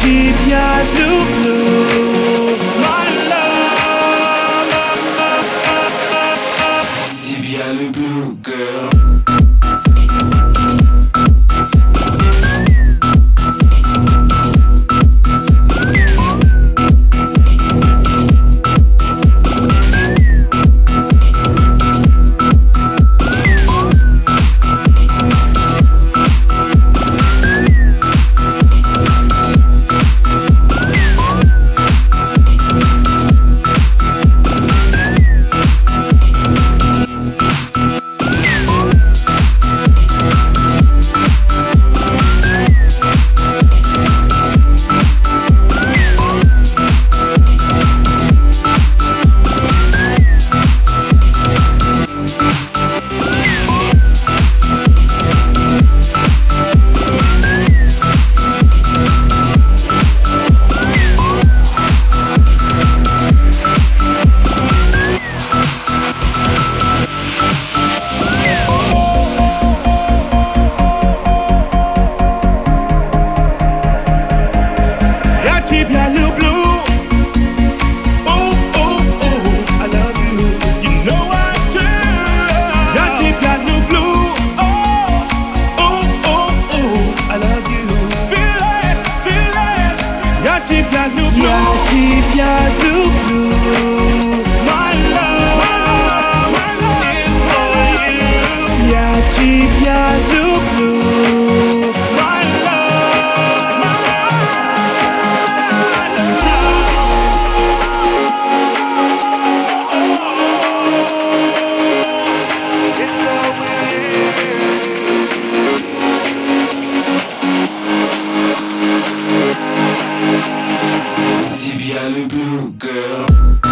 ကြည်ပြလူလူ Yachip, ya, loop, loop. Ya, loop, blue. yellow blue girl.